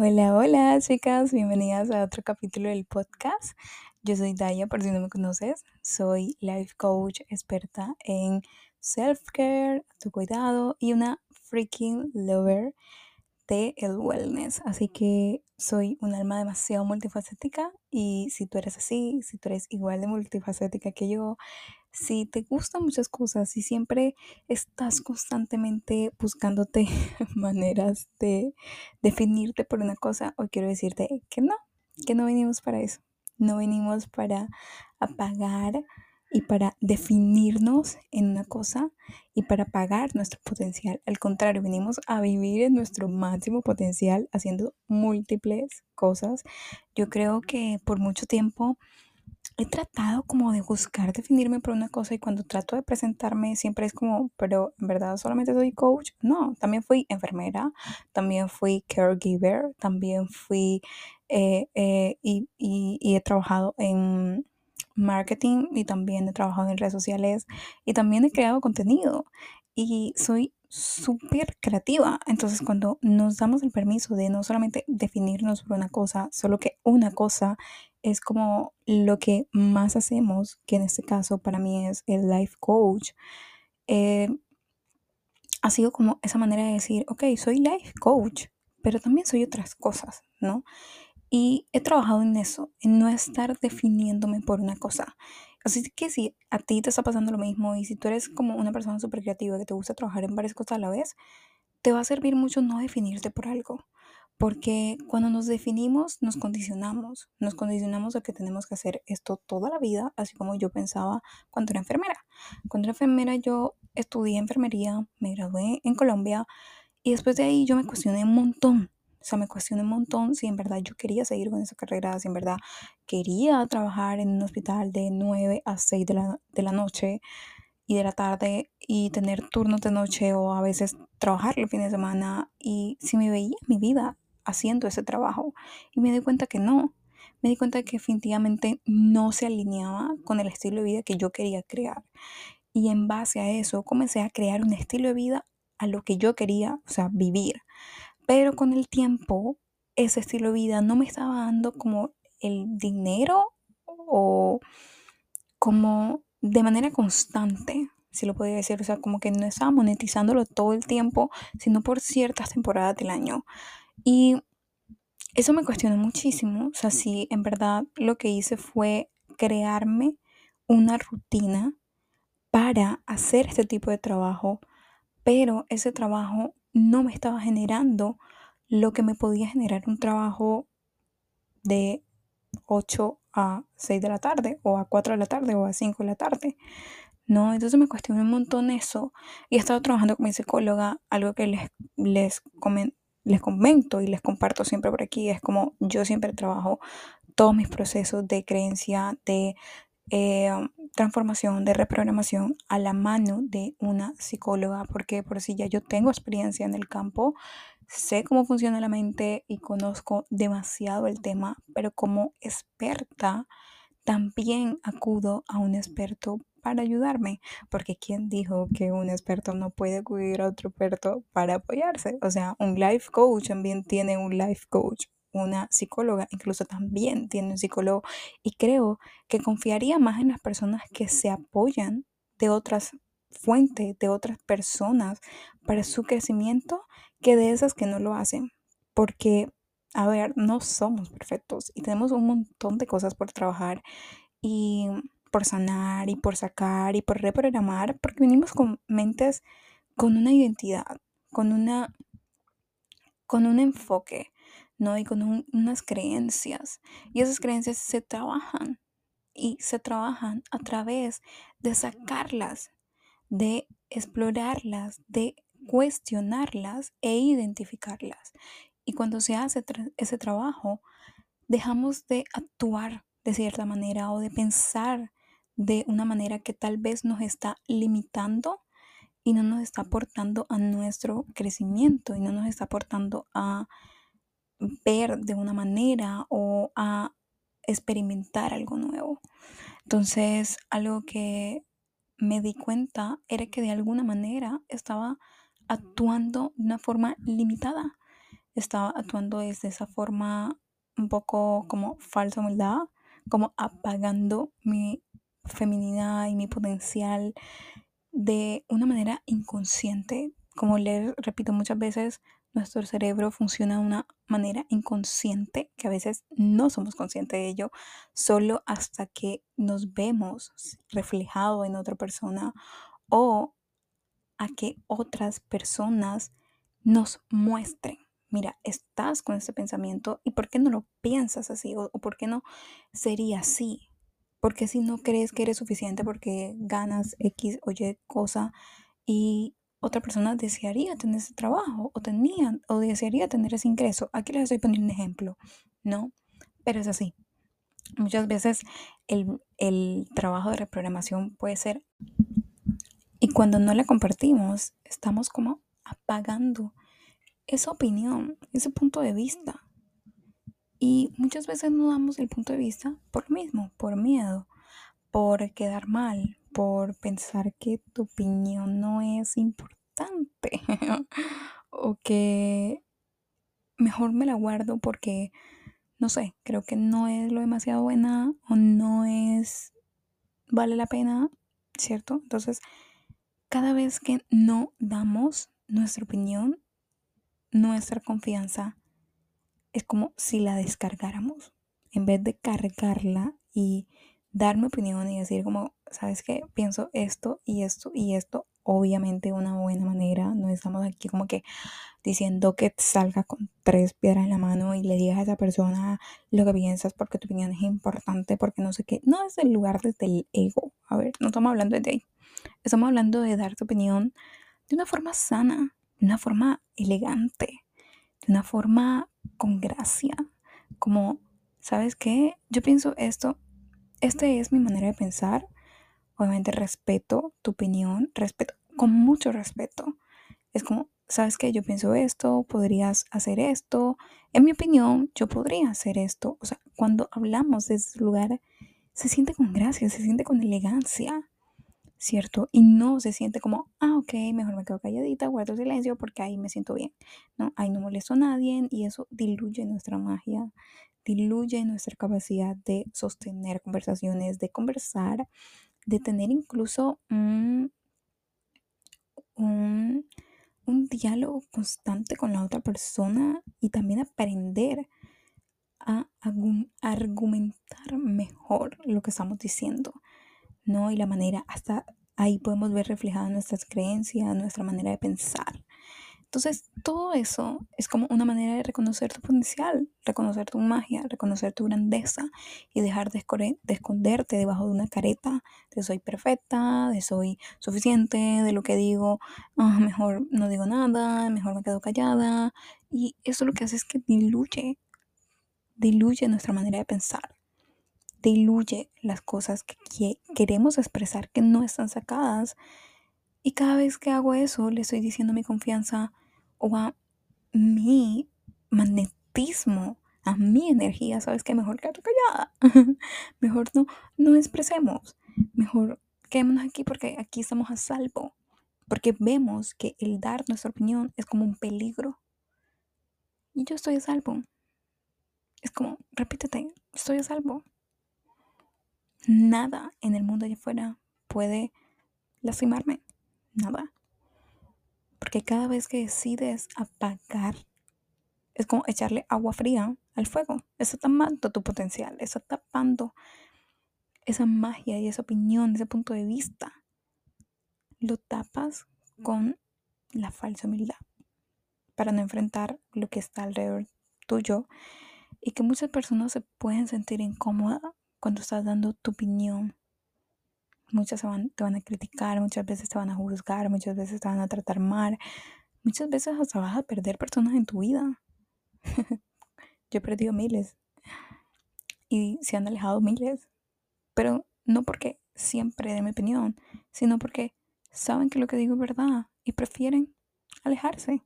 Hola, hola chicas, bienvenidas a otro capítulo del podcast. Yo soy Daya, por si no me conoces, soy life coach experta en self-care, tu cuidado y una freaking lover de el wellness. Así que soy un alma demasiado multifacética y si tú eres así, si tú eres igual de multifacética que yo, si te gustan muchas cosas y siempre estás constantemente buscándote maneras de definirte por una cosa, hoy quiero decirte que no, que no venimos para eso. No venimos para apagar y para definirnos en una cosa y para pagar nuestro potencial. Al contrario, venimos a vivir en nuestro máximo potencial haciendo múltiples cosas. Yo creo que por mucho tiempo he tratado como de buscar definirme por una cosa y cuando trato de presentarme siempre es como, pero en verdad solamente soy coach. No, también fui enfermera, también fui caregiver, también fui eh, eh, y, y he trabajado en marketing y también he trabajado en redes sociales y también he creado contenido y soy súper creativa. Entonces cuando nos damos el permiso de no solamente definirnos por una cosa, solo que una cosa es como lo que más hacemos, que en este caso para mí es el life coach, eh, ha sido como esa manera de decir, ok, soy life coach, pero también soy otras cosas, ¿no? Y he trabajado en eso, en no estar definiéndome por una cosa. Así que si a ti te está pasando lo mismo y si tú eres como una persona súper creativa que te gusta trabajar en varias cosas a la vez, te va a servir mucho no definirte por algo. Porque cuando nos definimos, nos condicionamos. Nos condicionamos a que tenemos que hacer esto toda la vida, así como yo pensaba cuando era enfermera. Cuando era enfermera yo estudié enfermería, me gradué en Colombia y después de ahí yo me cuestioné un montón o sea, me cuestioné un montón si en verdad yo quería seguir con esa carrera, si en verdad quería trabajar en un hospital de 9 a 6 de la, de la noche y de la tarde y tener turnos de noche o a veces trabajar el fin de semana y si me veía mi vida haciendo ese trabajo y me di cuenta que no, me di cuenta que definitivamente no se alineaba con el estilo de vida que yo quería crear. Y en base a eso comencé a crear un estilo de vida a lo que yo quería, o sea, vivir. Pero con el tiempo, ese estilo de vida no me estaba dando como el dinero o como de manera constante, si lo podía decir, o sea, como que no estaba monetizándolo todo el tiempo, sino por ciertas temporadas del año. Y eso me cuestionó muchísimo, o sea, si en verdad lo que hice fue crearme una rutina para hacer este tipo de trabajo, pero ese trabajo no me estaba generando lo que me podía generar un trabajo de 8 a 6 de la tarde o a 4 de la tarde o a 5 de la tarde. ¿no? Entonces me cuestioné un montón eso y he estado trabajando con mi psicóloga, algo que les, les, les comento y les comparto siempre por aquí, es como yo siempre trabajo todos mis procesos de creencia, de eh, transformación, de reprogramación a la mano de una psicóloga, porque por si ya yo tengo experiencia en el campo, sé cómo funciona la mente y conozco demasiado el tema, pero como experta también acudo a un experto para ayudarme, porque ¿quién dijo que un experto no puede acudir a otro experto para apoyarse? O sea, un life coach también tiene un life coach, una psicóloga, incluso también tiene un psicólogo y creo que confiaría más en las personas que se apoyan de otras fuentes, de otras personas para su crecimiento que de esas que no lo hacen. Porque, a ver, no somos perfectos y tenemos un montón de cosas por trabajar y por sanar y por sacar y por reprogramar, porque venimos con mentes con una identidad, con una con un enfoque, ¿no? Y con unas creencias. Y esas creencias se trabajan y se trabajan a través de sacarlas, de explorarlas, de cuestionarlas e identificarlas. Y cuando se hace ese trabajo, dejamos de actuar de cierta manera o de pensar de una manera que tal vez nos está limitando y no nos está aportando a nuestro crecimiento y no nos está aportando a ver de una manera o a experimentar algo nuevo. Entonces, algo que me di cuenta era que de alguna manera estaba actuando de una forma limitada. estaba actuando desde esa forma un poco como falsa humildad, como apagando mi feminidad y mi potencial de una manera inconsciente. Como les repito muchas veces, nuestro cerebro funciona de una manera inconsciente, que a veces no somos conscientes de ello, solo hasta que nos vemos reflejado en otra persona o a que otras personas nos muestren. Mira, estás con ese pensamiento y ¿por qué no lo piensas así? ¿O, por qué no sería así? Porque si no crees que eres suficiente porque ganas X o Y cosa y otra persona desearía tener ese trabajo o tenía o desearía tener ese ingreso. Aquí les estoy poniendo un ejemplo, ¿no? Pero es así. Muchas veces el, el trabajo de reprogramación puede ser y cuando no la compartimos, estamos como apagando esa opinión, ese punto de vista. Y muchas veces no damos el punto de vista por lo mismo, por miedo, por quedar mal, por pensar que tu opinión no es importante o que mejor me la guardo porque, no sé, creo que no es lo demasiado buena o no es, vale la pena, ¿cierto? Entonces, cada vez que no damos nuestra opinión, nuestra confianza, es como si la descargáramos. En vez de cargarla y dar mi opinión y decir como, ¿sabes qué? Pienso esto y esto y esto. Obviamente una buena manera. No estamos aquí como que diciendo que salga con tres piedras en la mano y le digas a esa persona lo que piensas porque tu opinión es importante, porque no sé qué. No es el lugar desde el ego. A ver, no estamos hablando de ahí. Estamos hablando de dar tu opinión de una forma sana, de una forma elegante, de una forma con gracia. Como, ¿sabes qué? Yo pienso esto, esta es mi manera de pensar. Obviamente respeto tu opinión, respeto, con mucho respeto. Es como, ¿sabes qué? Yo pienso esto, podrías hacer esto. En mi opinión, yo podría hacer esto. O sea, cuando hablamos de ese lugar, se siente con gracia, se siente con elegancia. ¿cierto? Y no se siente como, ah, ok, mejor me quedo calladita, guardo silencio porque ahí me siento bien, ¿no? Ahí no molesto a nadie y eso diluye nuestra magia, diluye nuestra capacidad de sostener conversaciones, de conversar, de tener incluso un, un, un diálogo constante con la otra persona y también aprender a argumentar mejor lo que estamos diciendo. ¿no? Y la manera, hasta ahí podemos ver reflejadas nuestras creencias, nuestra manera de pensar. Entonces, todo eso es como una manera de reconocer tu potencial, reconocer tu magia, reconocer tu grandeza y dejar de, esconderte debajo de una careta de soy perfecta, de soy suficiente, de lo que digo, ah, mejor no digo nada, mejor me quedo callada. Y eso lo que hace es que diluye, diluye nuestra manera de pensar diluye las cosas que queremos expresar que no están sacadas. Y cada vez que hago eso, le estoy diciendo mi confianza o a mi magnetismo, a mi energía, ¿sabes qué? Mejor quedar callada. Mejor no, no expresemos. Mejor quedémonos aquí porque aquí estamos a salvo. Porque vemos que el dar nuestra opinión es como un peligro. Y yo estoy a salvo. Es como, repítete, estoy a salvo. Nada en el mundo allá afuera puede lastimarme. Nada. Porque cada vez que decides apagar, es como echarle agua fría al fuego. Está tapando tu potencial, está tapando esa magia y esa opinión, ese punto de vista. Lo tapas con la falsa humildad para no enfrentar lo que está alrededor tuyo y que muchas personas se pueden sentir incómodas cuando estás dando tu opinión. Muchas te van a criticar, muchas veces te van a juzgar, muchas veces te van a tratar mal, muchas veces hasta vas a perder personas en tu vida. Yo he perdido miles y se han alejado miles, pero no porque siempre de mi opinión, sino porque saben que lo que digo es verdad y prefieren alejarse.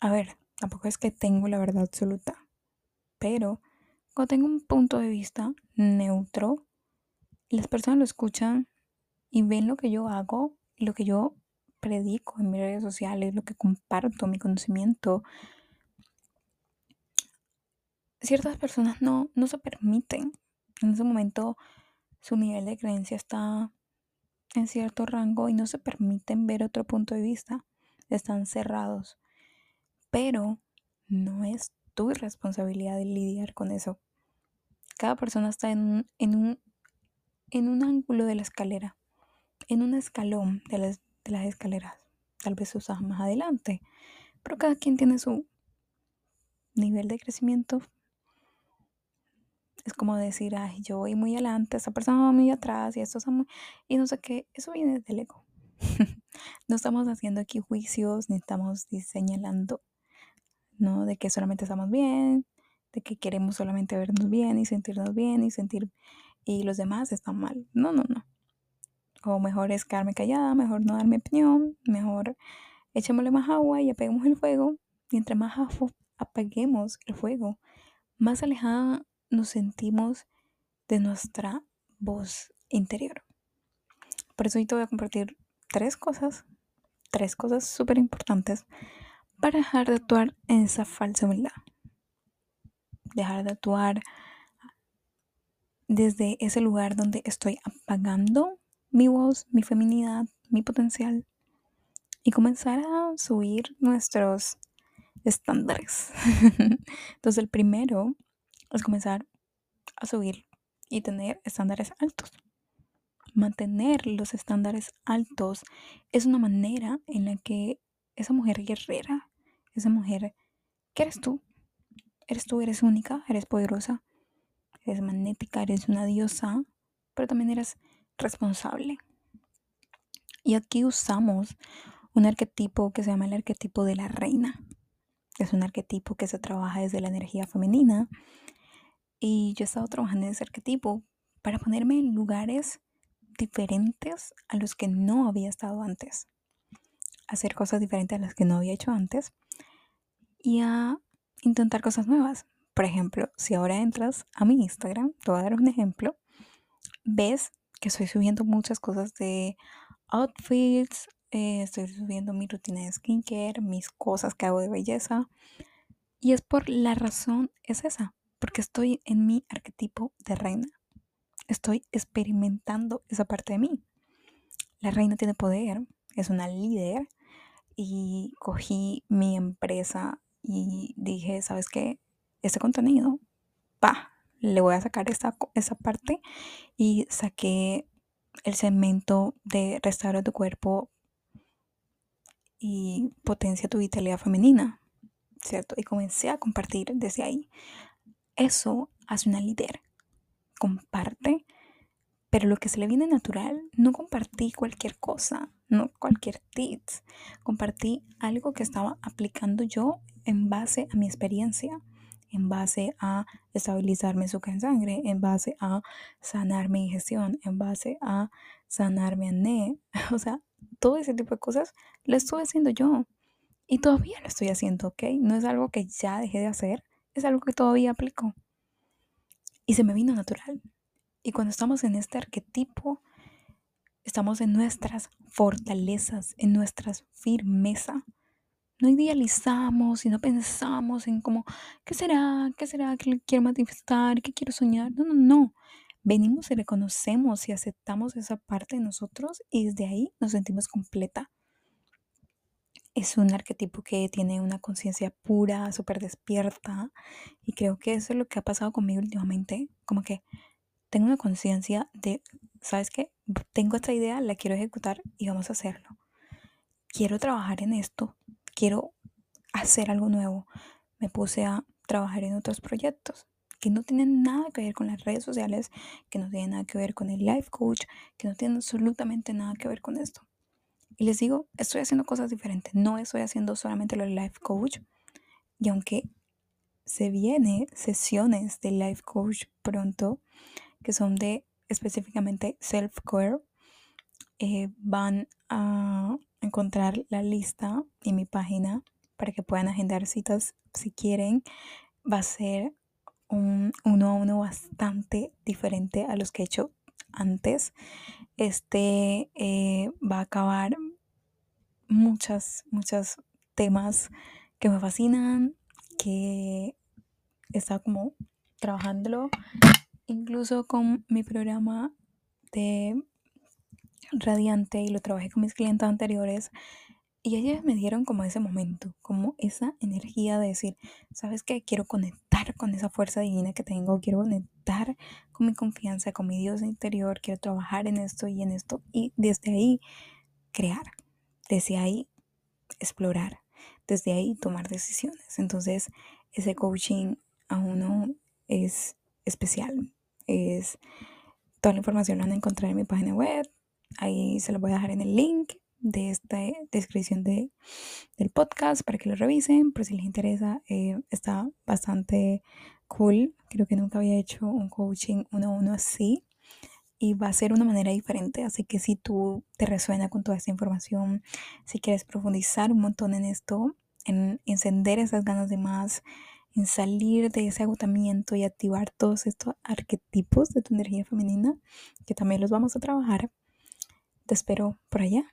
A ver, tampoco es que tengo la verdad absoluta, pero cuando tengo un punto de vista neutro, las personas lo escuchan y ven lo que yo hago, lo que yo predico en mis redes sociales, lo que comparto, mi conocimiento, ciertas personas no, no se permiten. En ese momento su nivel de creencia está en cierto rango y no se permiten ver otro punto de vista. Están cerrados. Pero no es tu responsabilidad lidiar con eso. Cada persona está en, un, en un ángulo de la escalera, en un escalón de las, de las escaleras. Tal vez usas más adelante, pero cada quien tiene su nivel de crecimiento es como decir, ay, yo voy muy adelante, esa persona va muy atrás y esto muy... Y no sé qué, eso viene del ego. no estamos haciendo aquí juicios ni estamos señalando, ¿no? De que solamente estamos bien, de que queremos solamente vernos bien y sentirnos bien y sentir... Y los demás están mal. No, no, no. O mejor es quedarme callada, mejor no dar mi opinión, mejor echémosle más agua y apaguemos el fuego. Y entre más apaguemos el fuego, más alejada nos sentimos de nuestra voz interior. Por eso hoy te voy a compartir tres cosas, tres cosas súper importantes para dejar de actuar en esa falsa humildad. Dejar de actuar desde ese lugar donde estoy apagando mi voz, mi feminidad, mi potencial y comenzar a subir nuestros estándares. Entonces el primero es comenzar a subir y tener estándares altos. Mantener los estándares altos es una manera en la que esa mujer guerrera, esa mujer que eres tú, eres tú, eres única, eres poderosa, eres magnética, eres una diosa, pero también eres responsable. Y aquí usamos un arquetipo que se llama el arquetipo de la reina. Es un arquetipo que se trabaja desde la energía femenina y yo he estado trabajando en ese arquetipo para ponerme en lugares diferentes a los que no había estado antes. Hacer cosas diferentes a las que no había hecho antes. Y a intentar cosas nuevas. Por ejemplo, si ahora entras a mi Instagram, te voy a dar un ejemplo, ves que estoy subiendo muchas cosas de outfits, eh, estoy subiendo mi rutina de skincare, mis cosas que hago de belleza. Y es por la razón, es esa, porque estoy en mi arquetipo de reina. Estoy experimentando esa parte de mí. La reina tiene poder, es una líder y cogí mi empresa y dije, ¿sabes qué? Este contenido, pa, le voy a sacar esa, esa parte y saqué el segmento de restaurar tu cuerpo y potencia tu vitalidad femenina, ¿cierto? Y comencé a compartir desde ahí. Eso hace una líder. Comparte, pero lo que se le viene natural, no compartí cualquier cosa, no cualquier tips. Compartí algo que estaba aplicando yo en base a mi experiencia, en base a estabilizar mi azúcar en sangre, en base a sanar mi digestión, en base a sanar mi acné. O sea, todo ese tipo de cosas lo estuve haciendo yo. Y todavía lo estoy haciendo, ¿ok? No es algo que ya dejé de hacer, es algo que todavía aplico. Y se me vino natural. Y cuando estamos en este arquetipo, estamos en nuestras fortalezas, en nuestras firmeza. No idealizamos y no pensamos en cómo, ¿qué será? ¿Qué será que quiero manifestar? ¿Qué quiero soñar? No, no, no. Venimos y reconocemos y aceptamos esa parte de nosotros y desde ahí nos sentimos completa es un arquetipo que tiene una conciencia pura, súper despierta. Y creo que eso es lo que ha pasado conmigo últimamente. Como que tengo una conciencia de, ¿sabes qué? Tengo esta idea, la quiero ejecutar y vamos a hacerlo. Quiero trabajar en esto. Quiero hacer algo nuevo. Me puse a trabajar en otros proyectos que no tienen nada que ver con las redes sociales, que no tienen nada que ver con el life coach, que no tienen absolutamente nada que ver con esto. Y les digo, estoy haciendo cosas diferentes. No estoy haciendo solamente lo life coach. Y aunque se vienen sesiones de life coach pronto, que son de específicamente self-care, eh, van a encontrar la lista en mi página para que puedan agendar citas si quieren. Va a ser un uno a uno bastante diferente a los que he hecho antes. Este eh, va a acabar muchas, muchos temas que me fascinan, que estado como trabajándolo, incluso con mi programa de Radiante y lo trabajé con mis clientes anteriores. Y ellas me dieron como ese momento, como esa energía de decir, ¿sabes qué? Quiero conectar con esa fuerza divina que tengo, quiero conectar con mi confianza, con mi Dios interior, quiero trabajar en esto y en esto. Y desde ahí crear, desde ahí explorar, desde ahí tomar decisiones. Entonces, ese coaching a uno es especial. Es toda la información la van a encontrar en mi página web. Ahí se lo voy a dejar en el link de esta descripción de, del podcast para que lo revisen, por si les interesa, eh, está bastante cool. Creo que nunca había hecho un coaching uno a uno así y va a ser una manera diferente. Así que si tú te resuena con toda esta información, si quieres profundizar un montón en esto, en encender esas ganas de más, en salir de ese agotamiento y activar todos estos arquetipos de tu energía femenina, que también los vamos a trabajar, te espero por allá.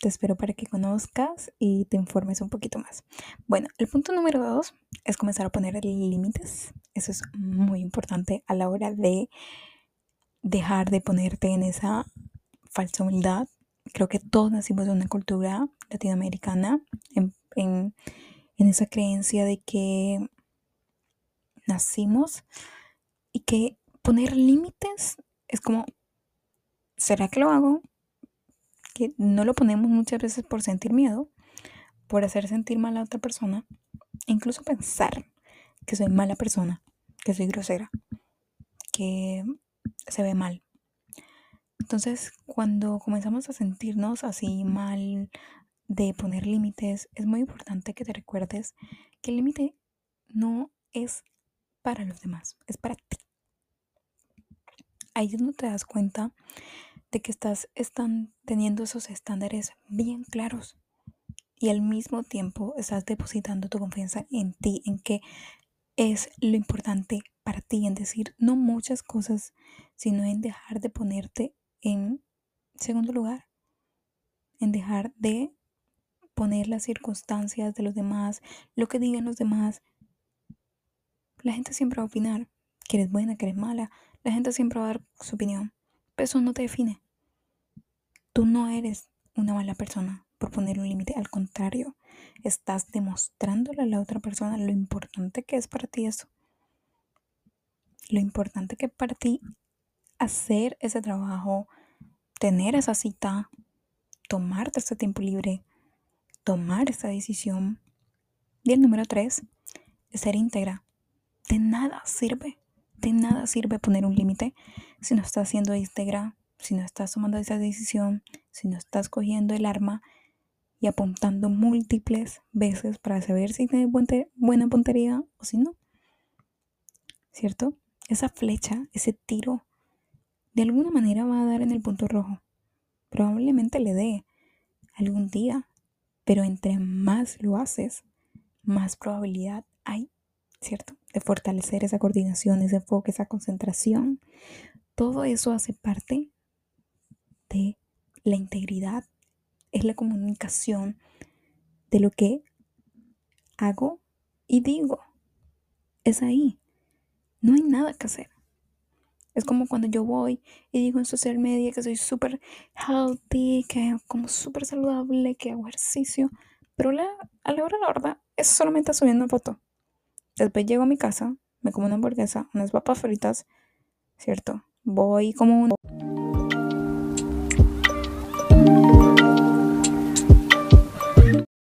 Te espero para que conozcas y te informes un poquito más. Bueno, el punto número dos es comenzar a poner límites. Eso es muy importante a la hora de dejar de ponerte en esa falsa humildad. Creo que todos nacimos de una cultura latinoamericana, en, en, esa creencia de que nacimos y que poner límites es como, ¿será que lo hago? Que no lo ponemos muchas veces por sentir miedo, por hacer sentir mal a otra persona, incluso pensar que soy mala persona, que soy grosera, que se ve mal. Entonces, cuando comenzamos a sentirnos así mal de poner límites, es muy importante que te recuerdes que el límite no es para los demás, es para ti. Ahí es donde te das cuenta de que estás están teniendo esos estándares bien claros y al mismo tiempo estás depositando tu confianza en ti, en que es lo importante para ti, en decir no muchas cosas, sino en dejar de ponerte en segundo lugar, en dejar de poner las circunstancias de los demás, lo que digan los demás, la gente siempre va a opinar que eres buena, que eres mala. La gente siempre va a dar su opinión. Pero eso no te define. Tú no eres una mala persona por poner un límite. Al contrario, estás demostrándole a la otra persona lo importante que es para ti eso. Lo importante que es para ti hacer ese trabajo, tener esa cita, tomarte ese tiempo libre, tomar esa decisión. Y el número tres es ser íntegra de nada sirve, de nada sirve poner un límite si no estás haciendo íntegra, si no estás tomando esa decisión, si no estás cogiendo el arma y apuntando múltiples veces para saber si tienes buena puntería o si no. ¿Cierto? Esa flecha, ese tiro, de alguna manera va a dar en el punto rojo. Probablemente le dé algún día, pero entre más lo haces, más probabilidad hay ¿cierto? De fortalecer esa coordinación, ese enfoque, esa concentración. Todo eso hace parte la integridad, es la comunicación de lo que hago y digo. Es ahí. No hay nada que hacer. Es como cuando yo voy y digo en social media que soy súper healthy, que como súper saludable, que hago ejercicio, pero la, a la hora de la verdad es solamente subiendo foto. Después llego a mi casa, me como una hamburguesa, unas papas fritas, ¿cierto? Voy como un